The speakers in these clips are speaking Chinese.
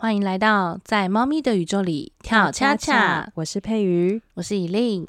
欢迎来到在猫咪的宇宙里跳恰恰。我是佩瑜，我是以令。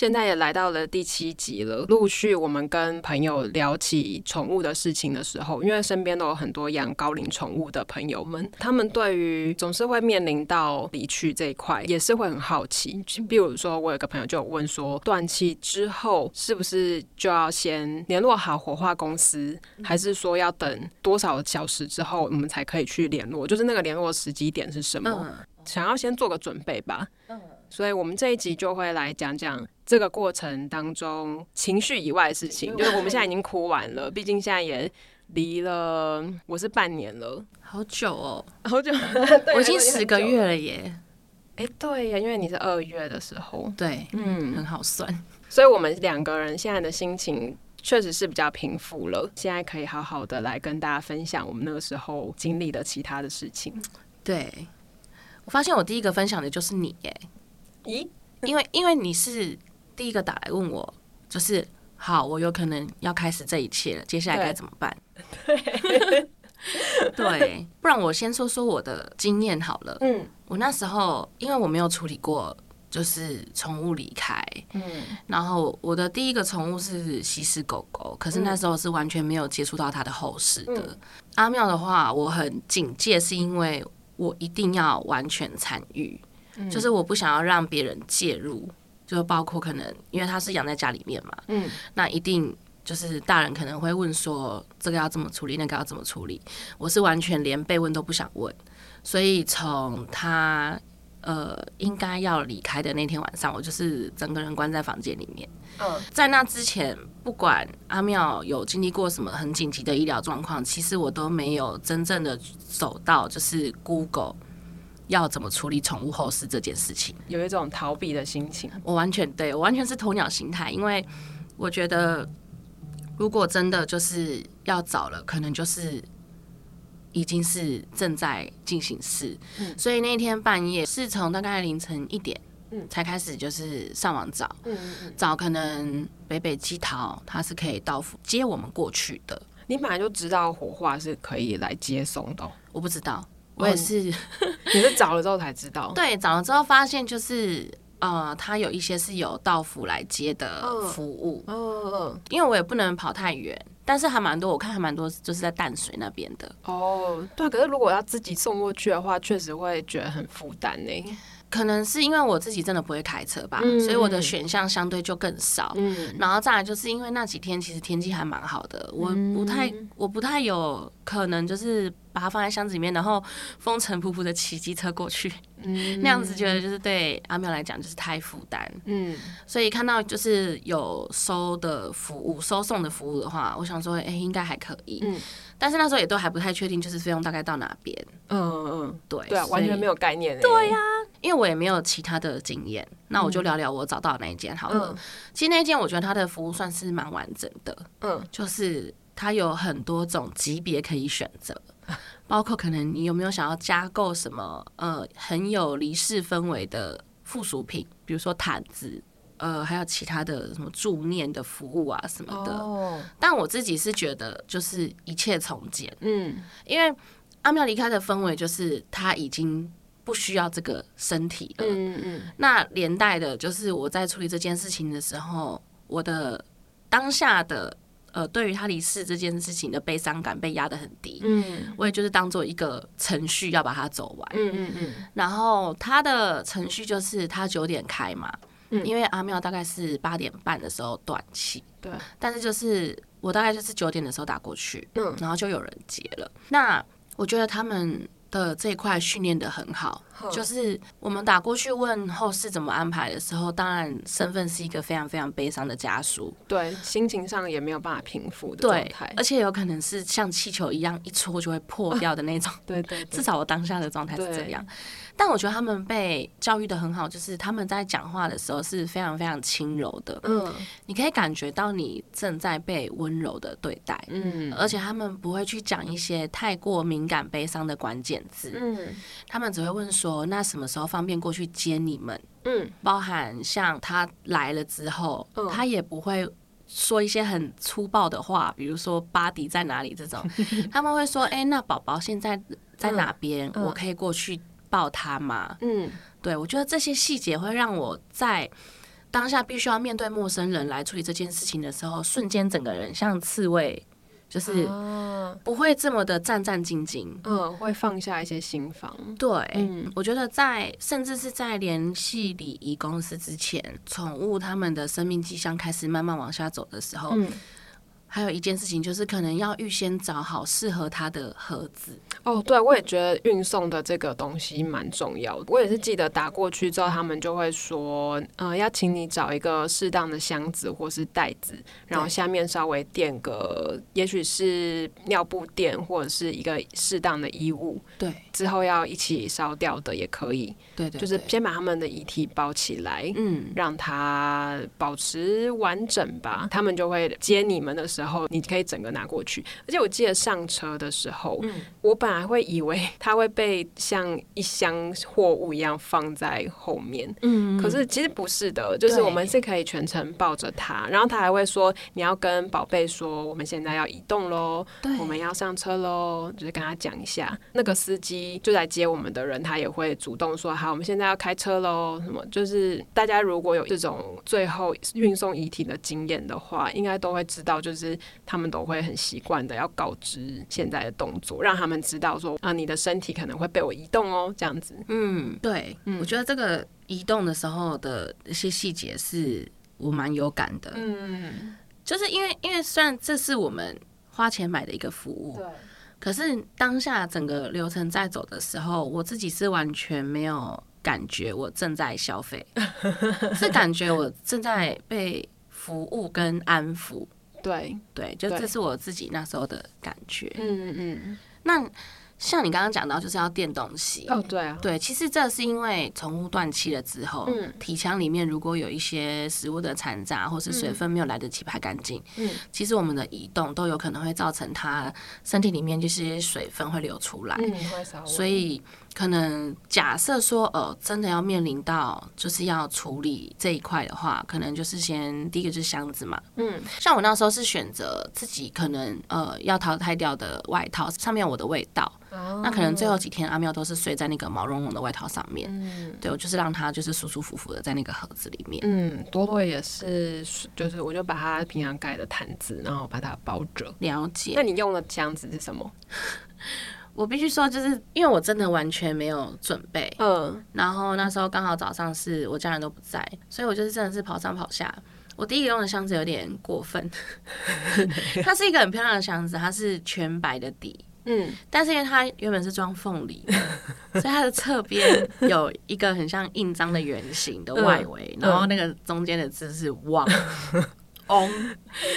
现在也来到了第七集了。陆续我们跟朋友聊起宠物的事情的时候，因为身边都有很多养高龄宠物的朋友们，他们对于总是会面临到离去这一块，也是会很好奇。比如说，我有个朋友就有问说，断气之后是不是就要先联络好火化公司，还是说要等多少小时之后我们才可以去联络？就是那个联络时机点是什么？想要先做个准备吧。所以，我们这一集就会来讲讲这个过程当中情绪以外的事情。就是我们现在已经哭完了，毕竟现在也离了，我是半年了，好久哦，好久，我已经十个月了耶。哎，对呀，因为你是二月的时候，对，嗯，很好算。所以我们两个人现在的心情确实是比较平复了，现在可以好好的来跟大家分享我们那个时候经历的其他的事情。对，我发现我第一个分享的就是你耶。咦，因为因为你是第一个打来问我，就是好，我有可能要开始这一切了，接下来该怎么办？对，对，不然我先说说我的经验好了。嗯，我那时候因为我没有处理过，就是宠物离开，嗯，然后我的第一个宠物是西施狗狗，可是那时候是完全没有接触到它的后事的。阿妙的话，我很警戒，是因为我一定要完全参与。就是我不想要让别人介入，就包括可能因为他是养在家里面嘛，嗯，那一定就是大人可能会问说这个要怎么处理，那个要怎么处理，我是完全连被问都不想问，所以从他呃应该要离开的那天晚上，我就是整个人关在房间里面。嗯，在那之前，不管阿妙有经历过什么很紧急的医疗状况，其实我都没有真正的走到就是 Google。要怎么处理宠物后事这件事情，有一种逃避的心情。我完全对我完全是鸵鸟心态，因为我觉得如果真的就是要找了，可能就是已经是正在进行式。嗯，所以那天半夜是从大概凌晨一点，嗯，才开始就是上网找，嗯嗯，找可能北北基桃他是可以到接我们过去的。你本来就知道火化是可以来接送的，我不知道。我也是，你是找了之后才知道。对，找了之后发现就是，呃，他有一些是有到府来接的服务。嗯因为我也不能跑太远，但是还蛮多，我看还蛮多，就是在淡水那边的。哦，对，可是如果要自己送过去的话，确实会觉得很负担呢。可能是因为我自己真的不会开车吧，所以我的选项相对就更少。嗯，然后再来就是因为那几天其实天气还蛮好的，我不太我不太有可能就是把它放在箱子里面，然后风尘仆仆的骑机车过去。嗯，那样子觉得就是对阿妙来讲就是太负担。嗯，所以看到就是有收的服务、收送的服务的话，我想说，哎，应该还可以。嗯，但是那时候也都还不太确定，就是费用大概到哪边。嗯嗯，对对啊，完全没有概念。对呀，因为我也没有其他的经验，那我就聊聊我找到的那一件好了。其实那一件我觉得它的服务算是蛮完整的。嗯，就是它有很多种级别可以选择。包括可能你有没有想要加购什么呃很有离世氛围的附属品，比如说毯子，呃还有其他的什么助念的服务啊什么的。哦。但我自己是觉得就是一切从简，嗯，因为阿妙离开的氛围就是他已经不需要这个身体了，嗯嗯。那连带的就是我在处理这件事情的时候，我的当下的。呃，对于他离世这件事情的悲伤感被压得很低，嗯，我也就是当做一个程序要把它走完，嗯嗯嗯。然后他的程序就是他九点开嘛，嗯，因为阿妙大概是八点半的时候断气，对。但是就是我大概就是九点的时候打过去，嗯，然后就有人接了。那我觉得他们。的这一块训练的很好，就是我们打过去问后事怎么安排的时候，当然身份是一个非常非常悲伤的家属，对，心情上也没有办法平复的状态，而且有可能是像气球一样一戳就会破掉的那种，对对，至少我当下的状态是这样。但我觉得他们被教育的很好，就是他们在讲话的时候是非常非常轻柔的，嗯，你可以感觉到你正在被温柔的对待，嗯，而且他们不会去讲一些太过敏感、悲伤的关键字，嗯，他们只会问说，那什么时候方便过去接你们？嗯，包含像他来了之后，他也不会说一些很粗暴的话，比如说巴迪在哪里这种，他们会说：“哎，那宝宝现在在哪边？我可以过去抱他吗？”嗯，对，我觉得这些细节会让我在当下必须要面对陌生人来处理这件事情的时候，瞬间整个人像刺猬。就是不会这么的战战兢兢，嗯，会放下一些心防。对，嗯，我觉得在甚至是在联系礼仪公司之前，宠物他们的生命迹象开始慢慢往下走的时候。还有一件事情就是，可能要预先找好适合他的盒子。哦，对，我也觉得运送的这个东西蛮重要的。我也是记得打过去之后，他们就会说，呃，要请你找一个适当的箱子或是袋子，然后下面稍微垫个，也许是尿布垫或者是一个适当的衣物。对，之后要一起烧掉的也可以。对对，就是先把他们的遗体包起来，嗯，让它保持完整吧。他们就会接你们的时候。然后你可以整个拿过去，而且我记得上车的时候，我本来会以为它会被像一箱货物一样放在后面，嗯，可是其实不是的，就是我们是可以全程抱着它，然后他还会说你要跟宝贝说我们现在要移动喽，我们要上车喽，就是跟他讲一下。那个司机就来接我们的人，他也会主动说好，我们现在要开车喽，什么就是大家如果有这种最后运送遗体的经验的话，应该都会知道，就是。他们都会很习惯的要告知现在的动作，让他们知道说啊，你的身体可能会被我移动哦，这样子。嗯，对，我觉得这个移动的时候的一些细节是我蛮有感的。嗯，就是因为因为虽然这是我们花钱买的一个服务，对，可是当下整个流程在走的时候，我自己是完全没有感觉我正在消费，是感觉我正在被服务跟安抚。对对，就这是我自己那时候的感觉。嗯嗯嗯，那像你刚刚讲到，就是要垫东西。哦，对啊，对，其实这是因为宠物断气了之后，嗯，体腔里面如果有一些食物的残渣，或是水分没有来得及排干净，嗯，其实我们的移动都有可能会造成它身体里面这些水分会流出来，所以。可能假设说，呃，真的要面临到就是要处理这一块的话，可能就是先第一个就是箱子嘛，嗯，像我那时候是选择自己可能呃要淘汰掉的外套，上面有我的味道，那可能最后几天阿喵都是睡在那个毛茸茸的外套上面，嗯，对我就是让它就是舒舒服服的在那个盒子里面，嗯，多多也是，就是我就把它平常盖的毯子，然后把它包着，了解。那你用的箱子是什么？我必须说，就是因为我真的完全没有准备，嗯，然后那时候刚好早上是我家人都不在，所以我就是真的是跑上跑下。我第一个用的箱子有点过分，它是一个很漂亮的箱子，它是全白的底，嗯，但是因为它原本是装凤梨，所以它的侧边有一个很像印章的圆形的外围，然后那个中间的字是“旺”。哦，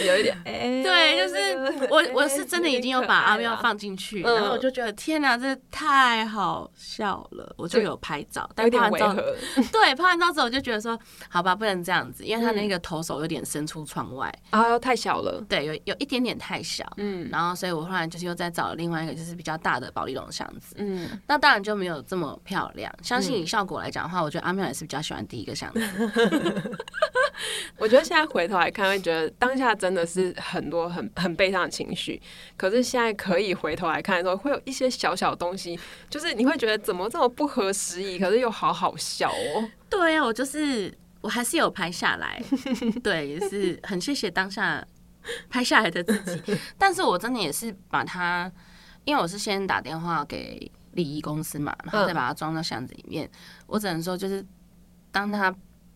有一点，对，就是我，我是真的已经有把阿妙放进去，然后我就觉得天哪，这太好笑了，我就有拍照，但拍完照，对，拍完照之后我就觉得说，好吧，不能这样子，因为他那个头手有点伸出窗外，啊，太小了，对，有有一点点太小，嗯，然后所以我后来就是又再找了另外一个就是比较大的保利龙箱子，嗯，那当然就没有这么漂亮，相信以效果来讲的话，我觉得阿妙也是比较喜欢第一个箱子，我觉得现在回头来看。觉得当下真的是很多很很悲伤的情绪，可是现在可以回头来看的时候，会有一些小小东西，就是你会觉得怎么这么不合时宜，可是又好好笑哦。对啊，我就是我还是有拍下来，对，也是很谢谢当下拍下来的自己。但是我真的也是把它，因为我是先打电话给礼仪公司嘛，然后再把它装到箱子里面。我只能说，就是当他。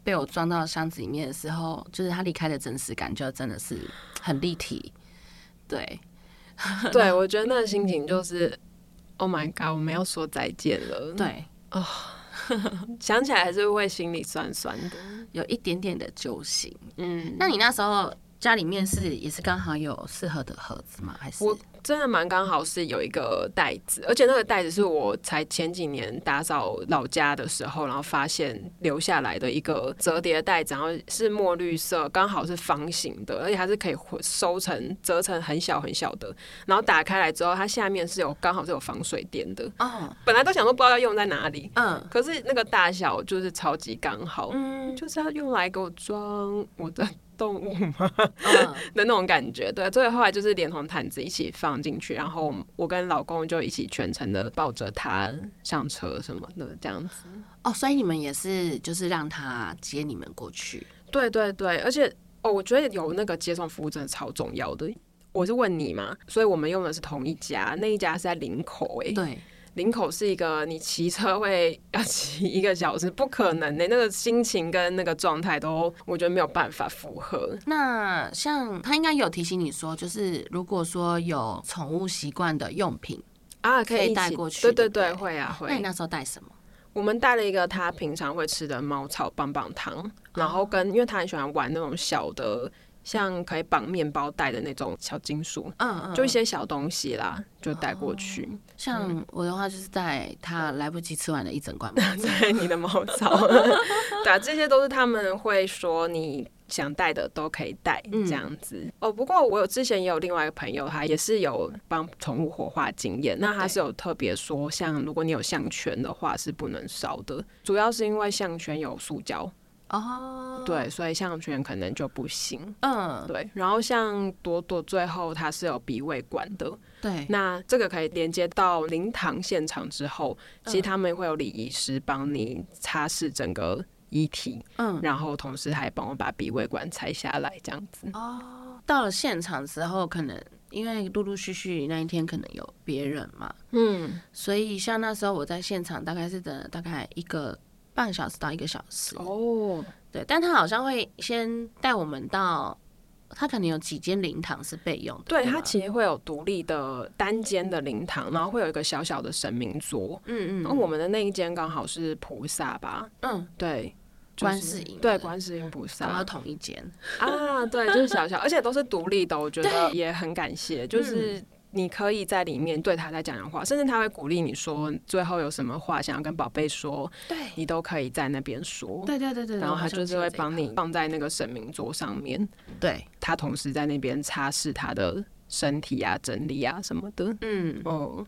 被我装到箱子里面的时候，就是他离开的真实感，就真的是很立体。对，对我觉得那个心情就是，Oh my God，我们要说再见了。对啊，想起来还是会心里酸酸的，有一点点的揪心。嗯，那你那时候家里面是也是刚好有适合的盒子吗？还是？真的蛮刚好是有一个袋子，而且那个袋子是我才前几年打扫老家的时候，然后发现留下来的一个折叠袋子，然后是墨绿色，刚好是方形的，而且还是可以收成折成很小很小的。然后打开来之后，它下面是有刚好是有防水垫的。哦，本来都想说不知道要用在哪里，嗯，可是那个大小就是超级刚好，嗯，就是要用来给我装我的动物吗？的那种感觉。对，所以后来就是连同毯子一起放进去，然后我跟老公就一起全程的抱着他上车什么的这样子。哦，所以你们也是就是让他接你们过去？对对对，而且哦，我觉得有那个接送服务真的超重要的。我是问你嘛，所以我们用的是同一家，那一家是在林口哎。对。林口是一个你骑车会要骑一个小时，不可能的，那个心情跟那个状态都，我觉得没有办法符合。那像他应该有提醒你说，就是如果说有宠物习惯的用品啊，可以带过去。对对对，会啊会。那你那时候带什么？我们带了一个他平常会吃的猫草棒棒糖，然后跟因为他很喜欢玩那种小的。像可以绑面包袋的那种小金属，嗯嗯，就一些小东西啦，就带过去。像我的话，就是带他来不及吃完的一整罐，对，你的猫草，对啊，这些都是他们会说你想带的都可以带这样子。哦，不过我有之前也有另外一个朋友，他也是有帮宠物火化经验，那他是有特别说，像如果你有项圈的话是不能烧的，主要是因为项圈有塑胶。哦，对，所以项圈可能就不行。嗯，对。然后像朵朵最后它是有鼻胃管的，对。那这个可以连接到灵堂现场之后，其实他们会有礼仪师帮你擦拭整个遗体，嗯，然后同时还帮我把鼻胃管拆下来，这样子。哦，到了现场之后，可能因为陆陆续续那一天可能有别人嘛，嗯，所以像那时候我在现场大概是等了大概一个。半个小时到一个小时哦，对，但他好像会先带我们到，他可能有几间灵堂是备用的，对他其实会有独立的单间的灵堂，然后会有一个小小的神明桌，嗯嗯，然后我们的那一间刚好是菩萨吧，嗯，对，观世音，对，观世音菩萨，然后同一间啊，对，就是小小，而且都是独立的，我觉得也很感谢，就是。你可以在里面对他在讲讲话，甚至他会鼓励你说最后有什么话想要跟宝贝说，对你都可以在那边说。对对对对，然后他就是会帮你放在那个神明桌上面，对他同时在那边擦拭他的身体啊、整理啊什么的。嗯哦，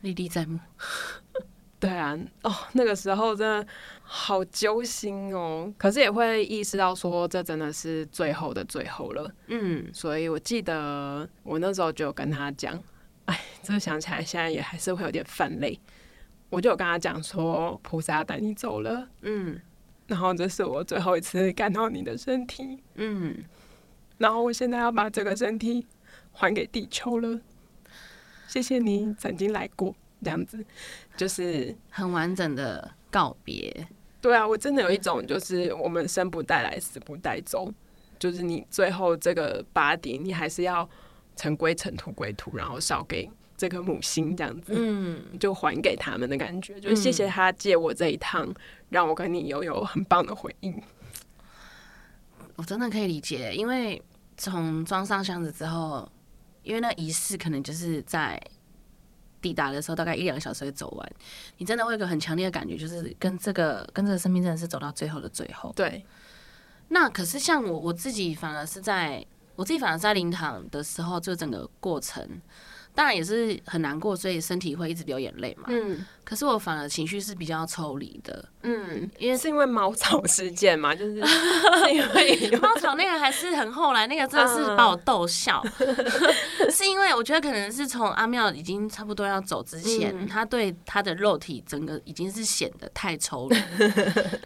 历历在目。对啊，哦，那个时候真的好揪心哦。可是也会意识到说，这真的是最后的最后了。嗯，所以我记得我那时候就跟他讲，哎，这想起来现在也还是会有点泛泪。我就有跟他讲说，菩萨带你走了，嗯，然后这是我最后一次看到你的身体，嗯，然后我现在要把这个身体还给地球了。谢谢你曾经来过。这样子，就是很完整的告别。对啊，我真的有一种，就是我们生不带来，死不带走。就是你最后这个巴迪，你还是要尘归尘，土归土，然后烧给这颗母星，这样子，嗯，就还给他们的感觉。就是谢谢他借我这一趟，让我跟你拥有很棒的回忆。我真的可以理解，因为从装上箱子之后，因为那仪式可能就是在。抵达的时候大概一两个小时会走完，你真的会有一个很强烈的感觉，就是跟这个跟这个生命真的是走到最后的最后。对，那可是像我我自己反而是在我自己反而在灵堂的时候，就整个过程。当然也是很难过，所以身体会一直流眼泪嘛。嗯，可是我反而情绪是比较抽离的。嗯，因为是因为猫草事件嘛，就 是因为猫草那个还是很后来，那个真的是把我逗笑。是因为我觉得可能是从阿妙已经差不多要走之前，他对他的肉体整个已经是显得太抽离，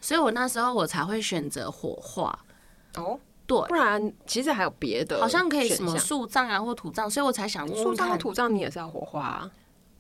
所以我那时候我才会选择火化。哦。对，不然其实还有别的，好像可以什么树葬啊或土葬，所以我才想树葬和土葬你也是要火化。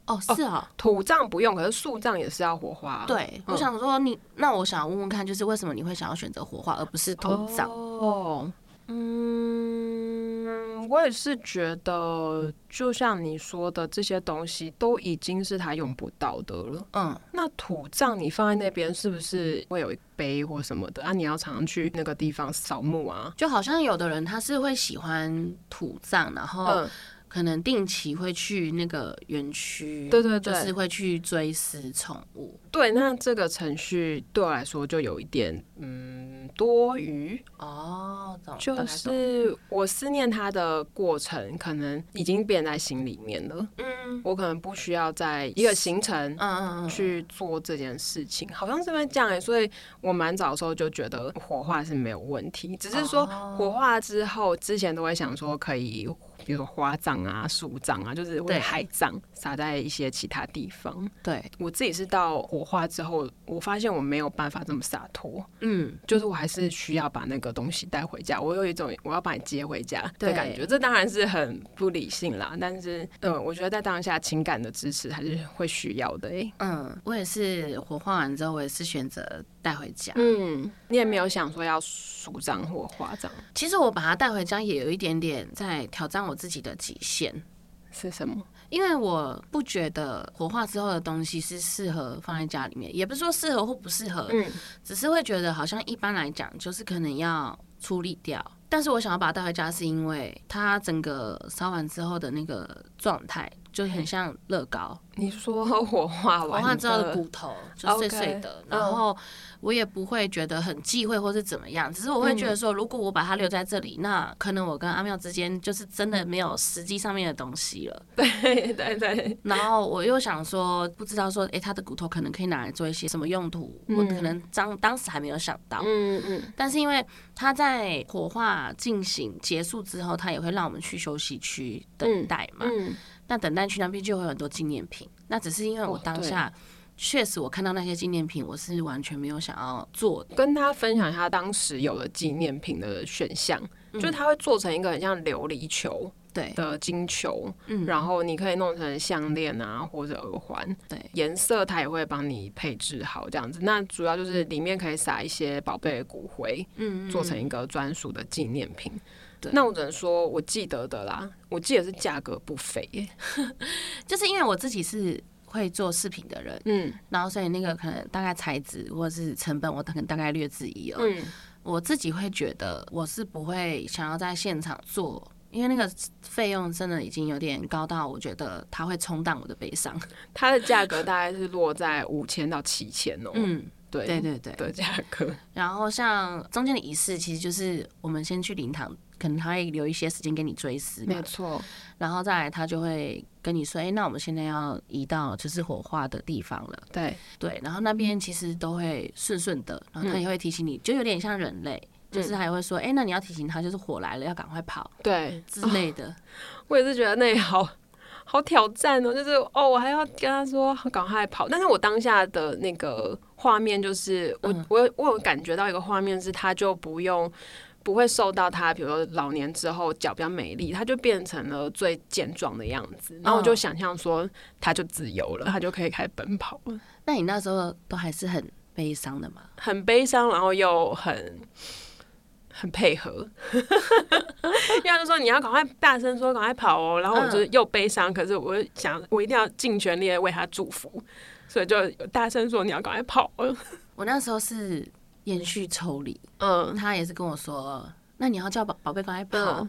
哦，是啊，土葬不用，可是树葬也是要火化。对，我想说你，那我想问问看，就是为什么你会想要选择火化而不是土葬？哦，嗯，我也是觉得，就像你说的，这些东西都已经是他用不到的了。嗯，那土葬你放在那边，是不是会有一碑或什么的啊？你要常常去那个地方扫墓啊？就好像有的人他是会喜欢土葬，然后。可能定期会去那个园区，对对对，就是会去追思宠物。对，那这个程序对我来说就有一点嗯多余哦，就是我思念他的过程，可能已经变在心里面了。嗯，我可能不需要在一个行程，嗯嗯嗯，去做这件事情，好像是因为这样哎，所以我蛮早的时候就觉得火化是没有问题，只是说火化之后，之前都会想说可以。比如说花葬啊、树葬啊，就是会海葬撒在一些其他地方。对我自己是到火化之后，我发现我没有办法这么洒脱。嗯，就是我还是需要把那个东西带回家。我有一种我要把你接回家的感觉。这当然是很不理性啦，但是嗯，我觉得在当下情感的支持还是会需要的。哎，嗯，我也是火化完之后，我也是选择带回家。嗯，你也没有想说要树葬或花葬。其实我把它带回家也有一点点在挑战我。自己的极限是什么？因为我不觉得火化之后的东西是适合放在家里面，也不是说适合或不适合，嗯，只是会觉得好像一般来讲就是可能要处理掉。但是我想要把它带回家，是因为它整个烧完之后的那个状态。就很像乐高。你说火化完，火化之后的骨头就碎碎的，然后我也不会觉得很忌讳或是怎么样，只是我会觉得说，如果我把它留在这里，那可能我跟阿妙之间就是真的没有实际上面的东西了。对对对。然后我又想说，不知道说，哎，他的骨头可能可以拿来做一些什么用途？我可能当当时还没有想到。嗯嗯。但是因为他在火化进行结束之后，他也会让我们去休息区等待嘛。嗯。那等待区那边就会有很多纪念品，那只是因为我当下确实我看到那些纪念品，我是完全没有想要做。跟他分享一下当时有的纪念品的选项，就是他会做成一个很像琉璃球对。的金球，嗯，然后你可以弄成项链啊或者耳环，对，颜色他也会帮你配置好这样子。那主要就是里面可以撒一些宝贝的骨灰，嗯，做成一个专属的纪念品。那我只能说，我记得的啦，我记得是价格不菲，就是因为我自己是会做饰品的人，嗯，然后所以那个可能大概材质或者是成本，我可能大概略知一二。嗯，我自己会觉得我是不会想要在现场做，因为那个费用真的已经有点高到我觉得它会冲淡我的悲伤。它的价格大概是落在五千到七千哦。嗯。对对对的价格，然后像中间的仪式，其实就是我们先去灵堂，可能他会留一些时间给你追思，没错。然后再来，他就会跟你说：“哎，那我们现在要移到就是火化的地方了。”对对，然后那边其实都会顺顺的，然后他也会提醒你，就有点像人类，就是还会说：“哎，那你要提醒他，就是火来了，要赶快跑。”对之类的。我也是觉得那好。好挑战哦，就是哦，我还要跟他说赶快跑，但是我当下的那个画面就是我我我有感觉到一个画面是，他就不用不会受到他，比如说老年之后脚比较美丽，他就变成了最健壮的样子，然后我就想象说他就自由了，他就可以开始奔跑了。那你那时候都还是很悲伤的吗？很悲伤，然后又很。很配合，要是说你要赶快大声说赶快跑哦，然后我就又悲伤，可是我想我一定要尽全力为他祝福，所以就大声说你要赶快跑。我那时候是延续抽离，嗯，他也是跟我说，那你要叫宝宝贝赶快跑。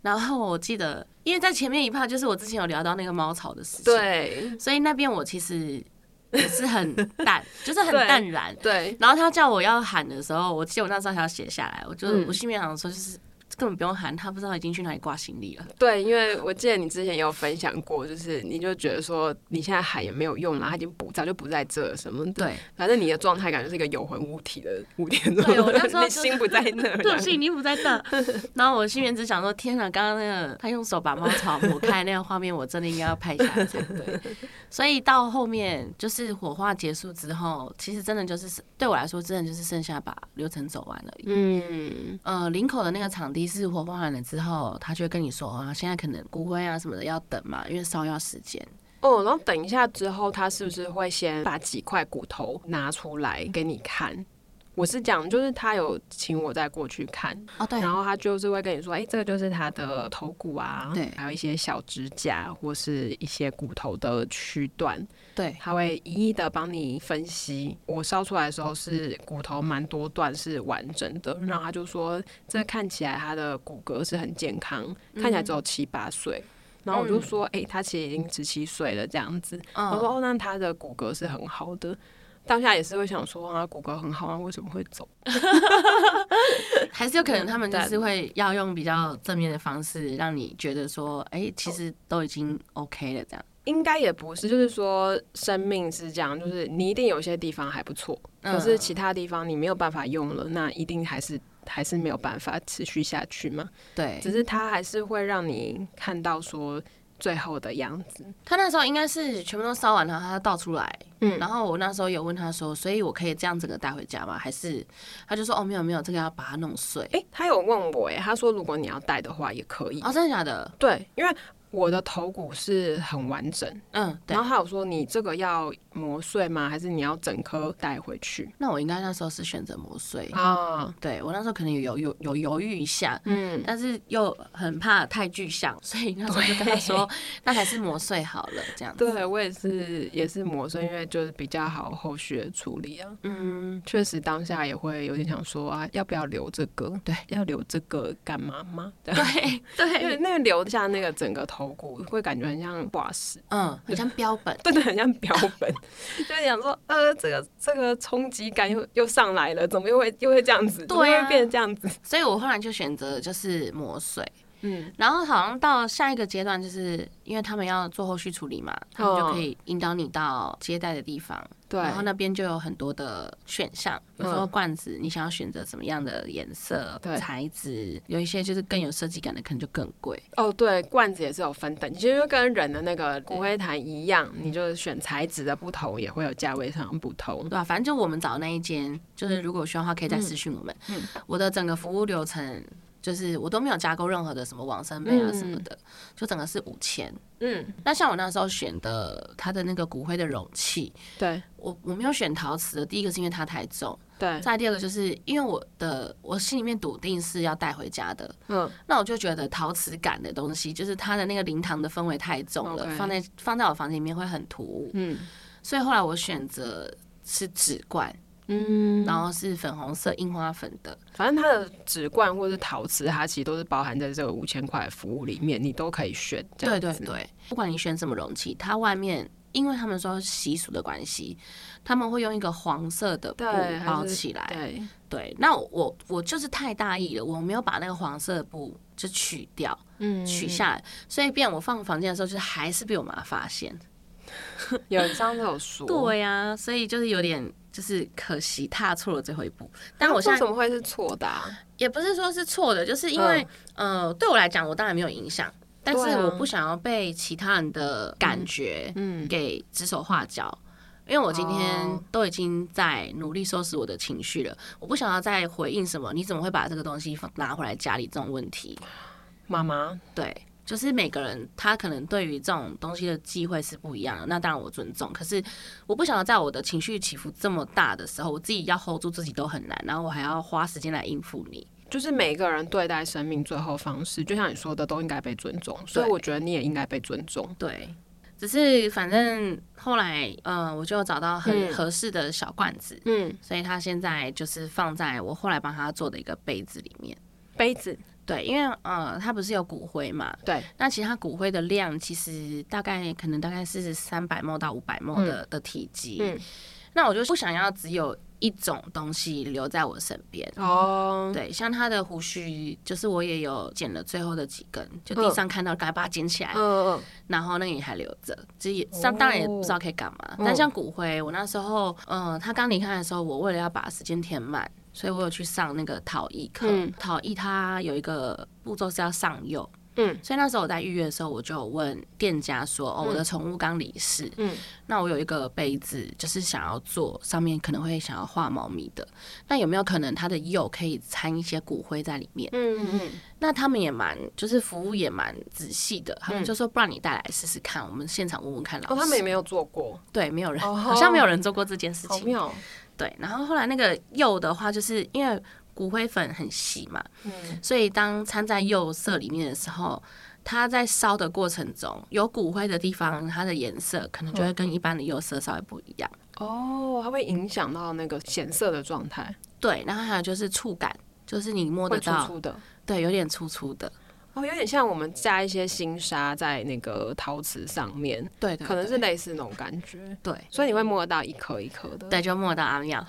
然后我记得，因为在前面一趴就是我之前有聊到那个猫草的事情，对，所以那边我其实。也是很淡，就是很淡然。对。然后他叫我要喊的时候，我记得我那时候还要写下来。我就我心里面想说，就是。根本不用喊，他不知道已经去哪里挂行李了。对，因为我记得你之前也有分享过，就是你就觉得说你现在喊也没有用了，他已经不早就不在这什么。对，反正你的状态感觉是一个有魂无体的五点钟对，我那时候心不在那，对，心已经不在那。然后我心里面只想说：天哪，刚刚那个他用手把猫草抹开那个画面，我真的应该要拍下来才对。所以到后面就是火化结束之后，其实真的就是对我来说，真的就是剩下把流程走完了。嗯，呃，林口的那个场地。是火化完了之后，他就会跟你说啊，现在可能骨灰啊什么的要等嘛，因为烧要时间。哦，然后等一下之后，他是不是会先把几块骨头拿出来给你看？我是讲，就是他有请我再过去看哦，对，然后他就是会跟你说，哎，这个就是他的头骨啊，对，还有一些小指甲或是一些骨头的区段，对，他会一一的帮你分析。我烧出来的时候是骨头蛮多段是完整的，然后他就说，这看起来他的骨骼是很健康，看起来只有七八岁。然后我就说，哎，他其实已经十七岁了这样子。我说，哦，那他的骨骼是很好的。当下也是会想说啊，骨骼很好啊，为什么会走？还是有可能他们就是会要用比较正面的方式，让你觉得说，哎，其实都已经 OK 了这样。应该也不是，就是说生命是这样，就是你一定有些地方还不错，可是其他地方你没有办法用了，那一定还是还是没有办法持续下去嘛。对，只是它还是会让你看到说。最后的样子，他那时候应该是全部都烧完了，他倒出来。嗯，然后我那时候有问他说，所以我可以这样整个带回家吗？还是他就说哦，没有没有，这个要把它弄碎。哎，他有问我，哎，他说如果你要带的话也可以。哦，真的假的？对，因为。我的头骨是很完整，嗯，然后他有说你这个要磨碎吗？还是你要整颗带回去？那我应该那时候是选择磨碎啊。对我那时候可能有有有犹豫一下，嗯，但是又很怕太具象，所以那时候就跟他说，那还是磨碎好了，这样。对我也是也是磨碎，因为就是比较好后续的处理啊。嗯，确实当下也会有点想说啊，要不要留这个？对，要留这个干嘛吗？对 对，因为那个留下那个整个头。会感觉很像化石，嗯，很像标本，对对很像标本，就是想说，呃，这个这个冲击感又又上来了，怎么又会又会这样子？对，会变成这样子。所以我后来就选择就是磨碎。嗯，然后好像到下一个阶段，就是因为他们要做后续处理嘛，他们就可以引导你到接待的地方，对，然后那边就有很多的选项，比如说罐子你想要选择什么样的颜色、材质，有一些就是更有设计感的，可能就更贵。哦，对，罐子也是有分等，其实跟人的那个骨灰坛一样，你就选材质的不同，也会有价位上不同，对吧？反正就我们找的那一间，就是如果需要的话，可以再私讯我们。嗯，我的整个服务流程。就是我都没有加购任何的什么往生杯啊什么的，就整个是五千。嗯，那像我那时候选的它的那个骨灰的容器，对我我没有选陶瓷的，第一个是因为它太重，对。再第二个就是因为我的我心里面笃定是要带回家的，嗯。那我就觉得陶瓷感的东西，就是它的那个灵堂的氛围太重了，放在放在我房间里面会很突兀，嗯。所以后来我选择是纸罐。嗯，然后是粉红色印花粉的，反正它的纸罐或者是陶瓷，它其实都是包含在这个五千块服务里面，你都可以选。对对对，不管你选什么容器，它外面，因为他们说习俗的关系，他们会用一个黄色的布包起来。对对，那我我就是太大意了，我没有把那个黄色的布就取掉，嗯，取下来，所以变我放房间的时候，就是还是被我妈发现。有人上次有说，对呀，所以就是有点。就是可惜踏错了最后一步，但我现在怎么会是错的？也不是说是错的，就是因为呃，对我来讲，我当然没有影响，但是我不想要被其他人的感觉嗯给指手画脚，因为我今天都已经在努力收拾我的情绪了，我不想要再回应什么，你怎么会把这个东西拿回来家里这种问题，妈妈对。就是每个人他可能对于这种东西的忌讳是不一样的，那当然我尊重。可是我不想要在我的情绪起伏这么大的时候，我自己要 hold 住自己都很难，然后我还要花时间来应付你。就是每个人对待生命最后方式，就像你说的，都应该被尊重。所以我觉得你也应该被尊重。对，只是反正后来，嗯，我就找到很合适的小罐子，嗯，所以他现在就是放在我后来帮他做的一个杯子里面，杯子。对，因为呃，它不是有骨灰嘛？对。那其实它骨灰的量其实大概可能大概是三百沫到五百沫的的体积。嗯。那我就不想要只有一种东西留在我身边。哦。对，像他的胡须，就是我也有剪了最后的几根，就地上看到，赶快把它捡起来。嗯嗯。然后那个也还留着，这也上当然也不知道可以干嘛。但像骨灰，我那时候，嗯，他刚离开的时候，我为了要把时间填满。所以我有去上那个陶艺课，陶艺它有一个步骤是要上釉，嗯，所以那时候我在预约的时候，我就问店家说：“哦，我的宠物刚离世，嗯，那我有一个杯子，就是想要做上面可能会想要画猫咪的，那有没有可能它的釉可以掺一些骨灰在里面？嗯嗯。嗯，那他们也蛮就是服务也蛮仔细的，他们就说不然你带来试试看，我们现场问问看。哦，他们也没有做过，对，没有人，好像没有人做过这件事情。妙。对，然后后来那个釉的话，就是因为骨灰粉很细嘛，嗯，所以当掺在釉色里面的时候，它在烧的过程中，有骨灰的地方，它的颜色可能就会跟一般的釉色稍微不一样。哦，它会影响到那个显色的状态。对，然后还有就是触感，就是你摸得到，粗粗的，对，有点粗粗的。哦，有点像我们加一些新沙在那个陶瓷上面，对，可能是类似那种感觉。对，所以你会摸得到一颗一颗的，对，就摸得到阿妙，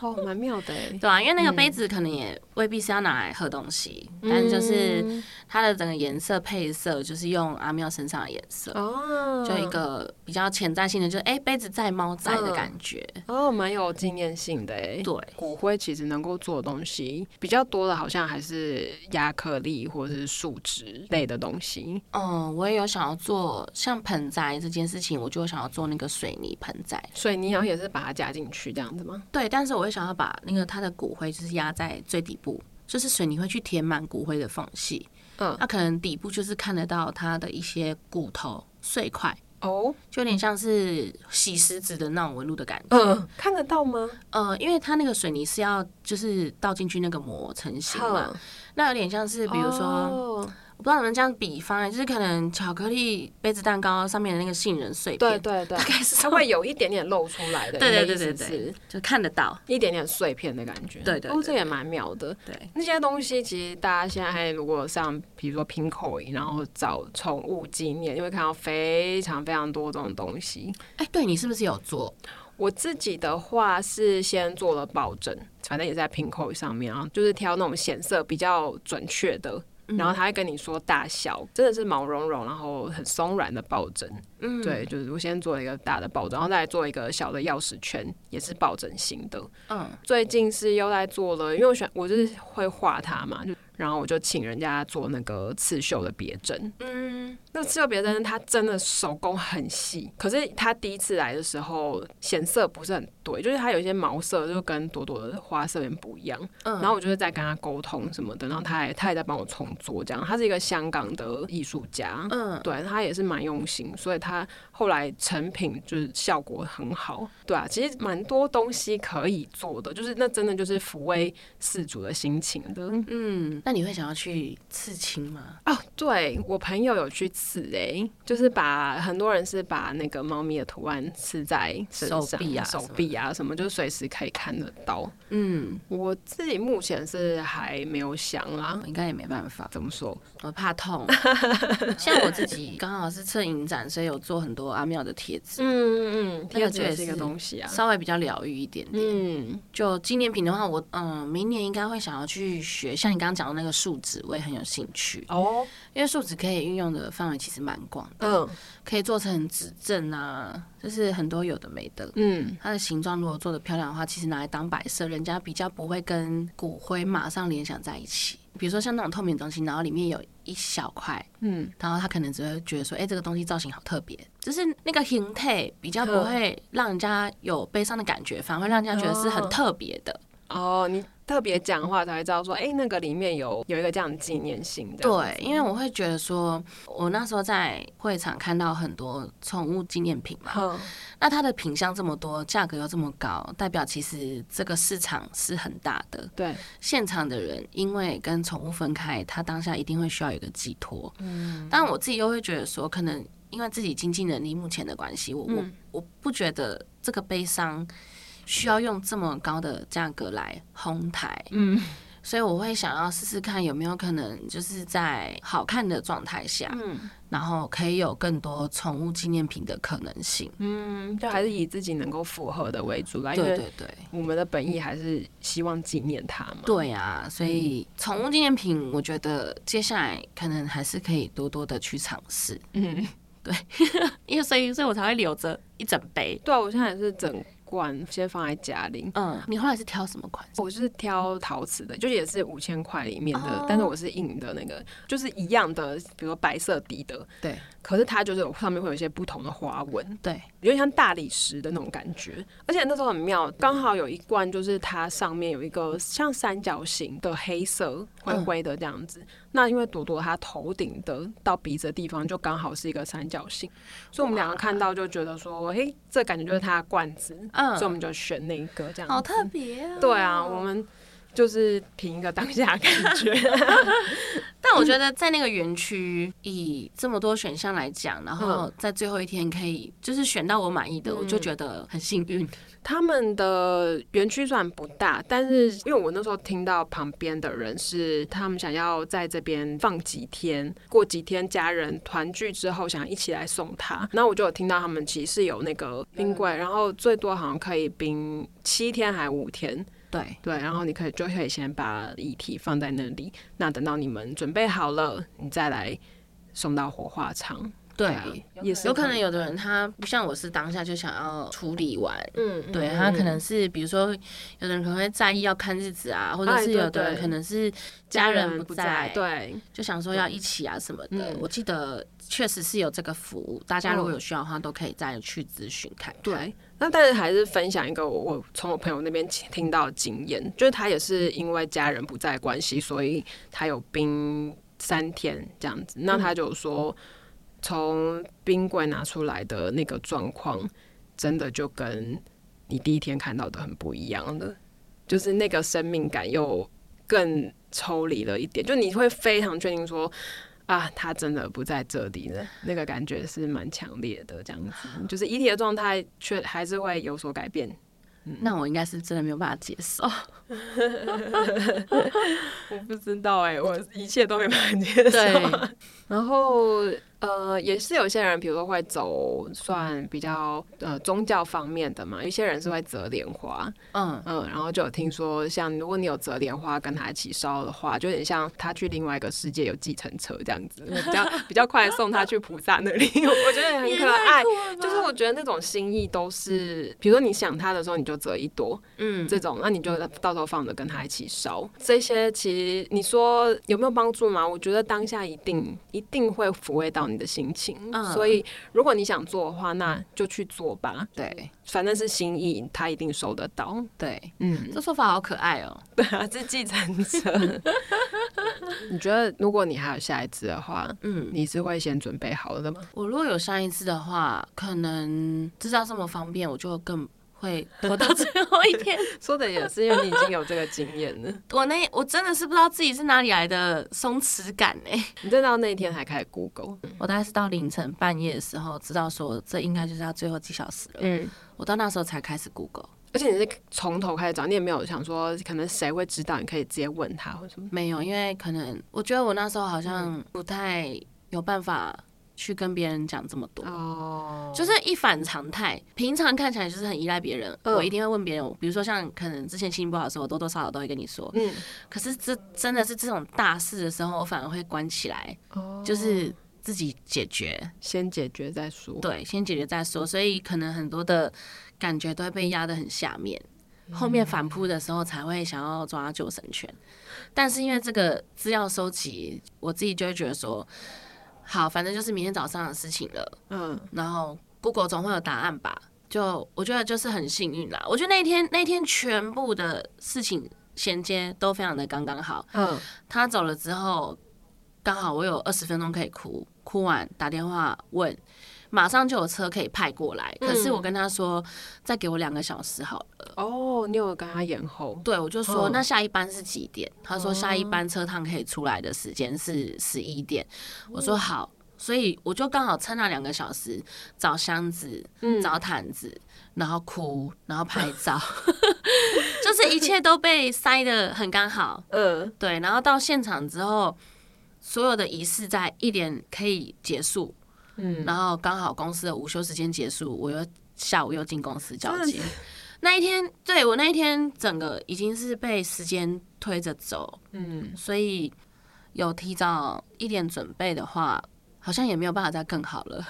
哦，蛮妙的，对啊，因为那个杯子可能也未必是要拿来喝东西，但是就是它的整个颜色配色就是用阿妙身上的颜色，哦，就一个比较潜在性的，就是哎，杯子在猫在的感觉，哦，蛮有纪念性的，哎，对，骨灰其实能够做的东西比较多的，好像还是亚克力或者是树脂类的。东西，嗯，我也有想要做像盆栽这件事情，我就想要做那个水泥盆栽。水泥然后也是把它加进去这样子吗？对，但是我会想要把那个它的骨灰就是压在最底部，就是水泥会去填满骨灰的缝隙。嗯，那可能底部就是看得到它的一些骨头碎块哦，就有点像是洗石子的那种纹路的感觉。嗯，看得到吗？呃，因为它那个水泥是要就是倒进去那个膜成型嘛，那有点像是比如说。我不知道能不能这样比方，就是可能巧克力杯子蛋糕上面的那个杏仁碎片，对对对，它会有一点点露出来的，对对对对对，就看得到一点点碎片的感觉，对对，哦，这也蛮妙的。对，那些东西其实大家现在如果上，比如说 Pinkoi，然后找宠物纪念，你会看到非常非常多这种东西。哎，对你是不是有做？我自己的话是先做了抱枕，反正也在 Pinkoi 上面啊，就是挑那种显色比较准确的。然后他会跟你说大小，真的是毛茸茸，然后很松软的抱枕。嗯，对，就是我先做一个大的抱枕，然后再做一个小的钥匙圈，也是抱枕型的。嗯，最近是又在做了，因为我选我就是会画它嘛，就。然后我就请人家做那个刺绣的别针，嗯，那刺绣别针它真的手工很细，可是他第一次来的时候显色不是很对，就是它有一些毛色就跟朵朵的花色有点不一样，嗯，然后我就是在跟他沟通什么的，然后他也他也在帮我重做，这样他是一个香港的艺术家，嗯，对他也是蛮用心，所以他后来成品就是效果很好，对啊，其实蛮多东西可以做的，就是那真的就是抚慰事主的心情的，嗯。那你会想要去刺青吗？哦，对我朋友有去刺诶，就是把很多人是把那个猫咪的图案刺在手臂啊、手臂啊什么，就随时可以看得到。嗯，我自己目前是还没有想啦，应该也没办法。怎么说？我怕痛。像我自己刚好是测影展，所以有做很多阿妙的贴纸。嗯嗯嗯，贴纸也是一个东西啊，稍微比较疗愈一点点。嗯，就纪念品的话，我嗯，明年应该会想要去学，像你刚刚讲的。那个树脂我也很有兴趣哦，因为树脂可以运用的范围其实蛮广的，嗯，可以做成指正啊，就是很多有的没的，嗯，它的形状如果做的漂亮的话，其实拿来当摆设，人家比较不会跟骨灰马上联想在一起。比如说像那种透明东西，然后里面有一小块，嗯，然后他可能只会觉得说，哎，这个东西造型好特别，就是那个形态比较不会让人家有悲伤的感觉，反而会让人家觉得是很特别的。哦，你。特别讲话才会知道说，哎，那个里面有有一个这样纪念性的。对，因为我会觉得说，我那时候在会场看到很多宠物纪念品嘛，那它的品相这么多，价格又这么高，代表其实这个市场是很大的。对，现场的人因为跟宠物分开，他当下一定会需要有一个寄托。嗯，但我自己又会觉得说，可能因为自己经济能力目前的关系，我我我不觉得这个悲伤。需要用这么高的价格来哄抬，嗯，所以我会想要试试看有没有可能，就是在好看的状态下，嗯，然后可以有更多宠物纪念品的可能性，嗯，就还是以自己能够符合的为主来，对对对，我们的本意还是希望纪念它嘛，对啊，所以宠物纪念品，我觉得接下来可能还是可以多多的去尝试，嗯，对，因为所以所以我才会留着一整杯，对啊，我现在也是整。罐先放在家里。嗯，你后来是挑什么款？我是挑陶瓷的，就也是五千块里面的，但是我是印的那个，就是一样的，比如白色底的。对。可是它就是上面会有一些不同的花纹，对，有点像大理石的那种感觉。而且那时候很妙，刚好有一罐就是它上面有一个像三角形的黑色灰灰的这样子。那因为朵朵她头顶的到鼻子的地方就刚好是一个三角形，所以我们两个看到就觉得说，嘿，这感觉就是它的罐子，嗯，所以我们就选那个这样。好特别啊！对啊，我们。就是凭一个当下感觉。但我觉得在那个园区，以这么多选项来讲，然后在最后一天可以就是选到我满意的，我就觉得很幸运。他们的园区虽然不大，但是因为我那时候听到旁边的人是他们想要在这边放几天，过几天家人团聚之后，想一起来送他。那我就有听到他们其实有那个冰柜，然后最多好像可以冰七天还五天。对对，然后你可以就可以先把遗体放在那里，那等到你们准备好了，你再来送到火化场。对，也是有可能有的人他不像我是当下就想要处理完，嗯，对他可能是比如说有的人可能会在意要看日子啊，或者是有的人可能是家人不在，对，就想说要一起啊什么的。我记得确实是有这个服务，大家如果有需要的话，都可以再去咨询看。对，那但是还是分享一个我从我朋友那边听到的经验，就是他也是因为家人不在关系，所以他有冰三天这样子，那他就说。从冰柜拿出来的那个状况，真的就跟你第一天看到的很不一样的，就是那个生命感又更抽离了一点，就你会非常确定说啊，他真的不在这里了，那个感觉是蛮强烈的，这样子，就是遗体的状态却还是会有所改变。那我应该是真的没有办法接受，我不知道哎，我一切都没办法接受。然后。呃，也是有些人，比如说会走算比较呃宗教方面的嘛，有些人是会折莲花，嗯嗯，然后就有听说，像如果你有折莲花跟他一起烧的话，就有点像他去另外一个世界有计程车这样子，比较比较快送他去菩萨那里，我觉得很可爱。就是我觉得那种心意都是，比如说你想他的时候，你就折一朵，嗯，这种，那你就到时候放着跟他一起烧。这些其实你说有没有帮助吗？我觉得当下一定一定会抚慰到。你的心情，所以如果你想做的话，那就去做吧。对，反正是心意，他一定收得到。对，嗯，这说法好可爱哦。对啊，这继承者。你觉得如果你还有下一次的话，嗯，你是会先准备好了的吗？我如果有上一次的话，可能知道这么方便，我就更。会拖到最后一天，说的也是，因为你已经有这个经验了。我那我真的是不知道自己是哪里来的松弛感哎！你真到那一天还开始 Google，我大概是到凌晨半夜的时候知道说这应该就是要最后几小时了。嗯，我到那时候才开始 Google，而且你是从头开始找，你也没有想说可能谁会知道，你可以直接问他或什么？没有，因为可能我觉得我那时候好像不太有办法。去跟别人讲这么多，哦，就是一反常态。平常看起来就是很依赖别人，我一定会问别人。比如说像可能之前心情不好的时候，我多多少少都会跟你说。嗯，可是这真的是这种大事的时候，我反而会关起来，就是自己解决，先解决再说。对，先解决再说。所以可能很多的感觉都会被压得很下面，后面反扑的时候才会想要抓救生圈。但是因为这个资料收集，我自己就会觉得说。好，反正就是明天早上的事情了。嗯，然后 Google 总会有答案吧？就我觉得就是很幸运啦。我觉得那天那天全部的事情衔接都非常的刚刚好。嗯，他走了之后，刚好我有二十分钟可以哭，哭完打电话问。马上就有车可以派过来，可是我跟他说再给我两个小时好了。哦，你有跟他延后？对，我就说那下一班是几点？他说下一班车趟可以出来的时间是十一点。我说好，所以我就刚好趁那两个小时找箱子、找毯子，然后哭，然后拍照，就是一切都被塞的很刚好。嗯，对，然后到现场之后，所有的仪式在一点可以结束。嗯，然后刚好公司的午休时间结束，我又下午又进公司交接。那一天，对我那一天整个已经是被时间推着走，嗯，所以有提早一点准备的话，好像也没有办法再更好了。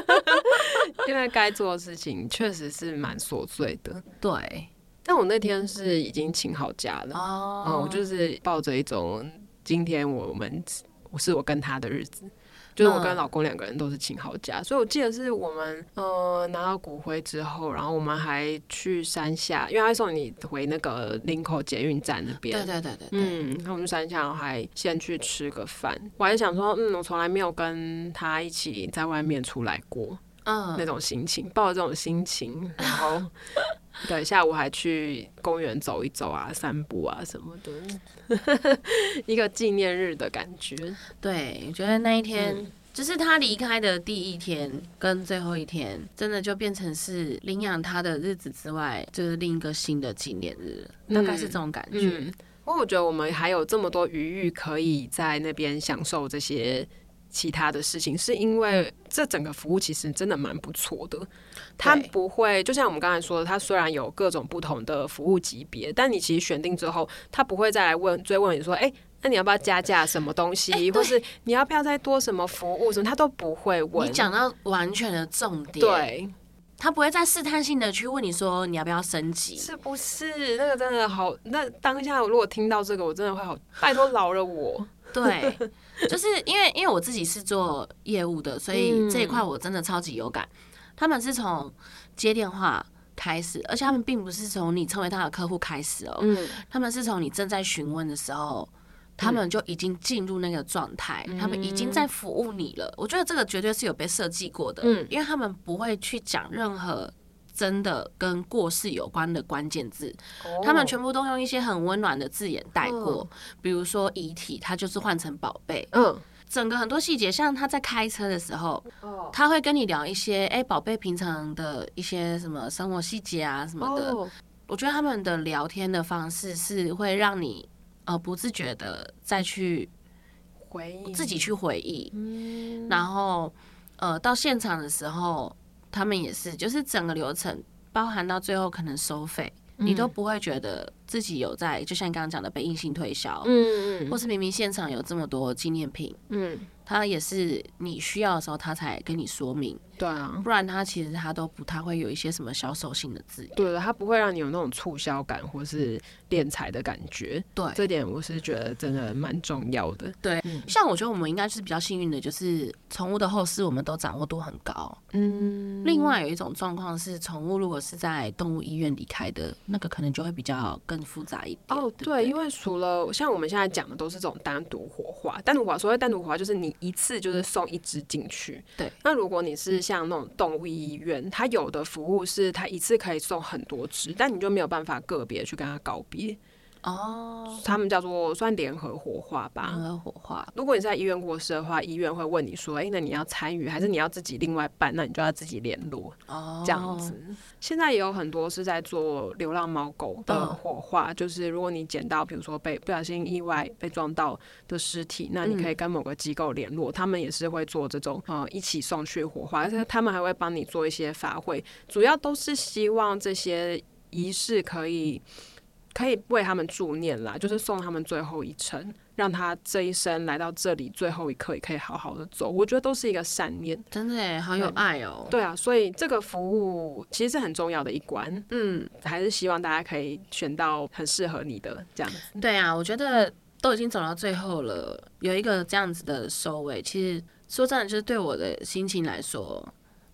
因为该做的事情确实是蛮琐碎的，对。但我那天是已经请好假了，哦，我就是抱着一种今天我们我是我跟他的日子。就是我跟老公两个人都是请好假，所以我记得是我们呃拿到骨灰之后，然后我们还去山下，因为他送你回那个林口捷运站那边。对对对对，嗯，那我们山下还先去吃个饭。我还想说，嗯，我从来没有跟他一起在外面出来过，嗯，那种心情，抱着这种心情，然后 对，下午还去公园走一走啊，散步啊什么的，一个纪念日的感觉。对，我觉得那一天。就是他离开的第一天跟最后一天，真的就变成是领养他的日子之外，就是另一个新的纪念日，大概是这种感觉。因为我觉得我们还有这么多余裕可以在那边享受这些其他的事情，是因为这整个服务其实真的蛮不错的。他不会，就像我们刚才说的，他虽然有各种不同的服务级别，但你其实选定之后，他不会再来问追问你说，哎。那你要不要加价什么东西，或是你要不要再多什么服务什么，他都不会问。你讲到完全的重点，对，他不会再试探性的去问你说你要不要升级，是不是？那个真的好，那当下如果听到这个，我真的会好，拜托饶了我。对，就是因为因为我自己是做业务的，所以这一块我真的超级有感。他们是从接电话开始，而且他们并不是从你成为他的客户开始哦，嗯，他们是从你正在询问的时候。他们就已经进入那个状态，他们已经在服务你了。我觉得这个绝对是有被设计过的，因为他们不会去讲任何真的跟过世有关的关键字，他们全部都用一些很温暖的字眼带过。比如说遗体，他就是换成宝贝。嗯，整个很多细节，像他在开车的时候，他会跟你聊一些，哎，宝贝平常的一些什么生活细节啊什么的。我觉得他们的聊天的方式是会让你。呃，不自觉的再去回忆，自己去回忆，然后呃，到现场的时候，他们也是，就是整个流程，包含到最后可能收费，你都不会觉得自己有在，就像你刚刚讲的被硬性推销，嗯嗯，或是明明现场有这么多纪念品，嗯。他也是你需要的时候，他才跟你说明。对啊，不然他其实他都不太会有一些什么销售性的字眼。对的，他不会让你有那种促销感或是敛财的感觉。对，这点我是觉得真的蛮重要的。对，像我觉得我们应该是比较幸运的，就是宠物的后事我们都掌握度很高。嗯。另外有一种状况是，宠物如果是在动物医院离开的，那个可能就会比较更复杂一点。哦，对，因为除了像我们现在讲的都是这种单独火化，单独火化，所谓单独火化就是你。一次就是送一只进去。对，那如果你是像那种动物医院，它有的服务是它一次可以送很多只，但你就没有办法个别去跟它告别。哦，他们叫做算联合火化吧。联合火化。如果你在医院过世的话，医院会问你说：“哎，那你要参与，还是你要自己另外办？那你就要自己联络。”哦，这样子。现在也有很多是在做流浪猫狗的火化，就是如果你捡到，比如说被不小心意外被撞到的尸体，那你可以跟某个机构联络，他们也是会做这种呃一起送去火化，而且他们还会帮你做一些法会，主要都是希望这些仪式可以。可以为他们助念啦，就是送他们最后一程，让他这一生来到这里最后一刻也可以好好的走。我觉得都是一个善念，真的好有爱哦。对啊，所以这个服务其实是很重要的一关。嗯，还是希望大家可以选到很适合你的这样。对啊，我觉得都已经走到最后了，有一个这样子的收尾，其实说真的，就是对我的心情来说。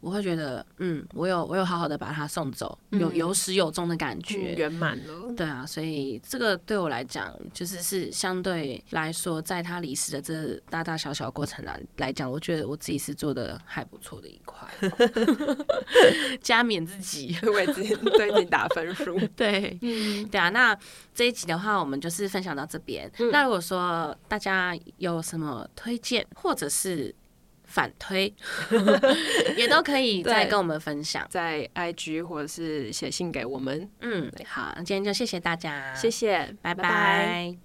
我会觉得，嗯，我有我有好好的把它送走，有有始有终的感觉，圆满了。对啊，所以这个对我来讲，就是是相对来说，在他离世的这大大小小过程来来讲，我觉得我自己是做的还不错的一块，加冕自己，为自己对自己打分数。对，对啊。那这一集的话，我们就是分享到这边。那如果说大家有什么推荐，或者是反推 也都可以再跟我们分享。在 ig 或者是写信给我们。嗯好今天就谢谢大家。谢谢拜拜。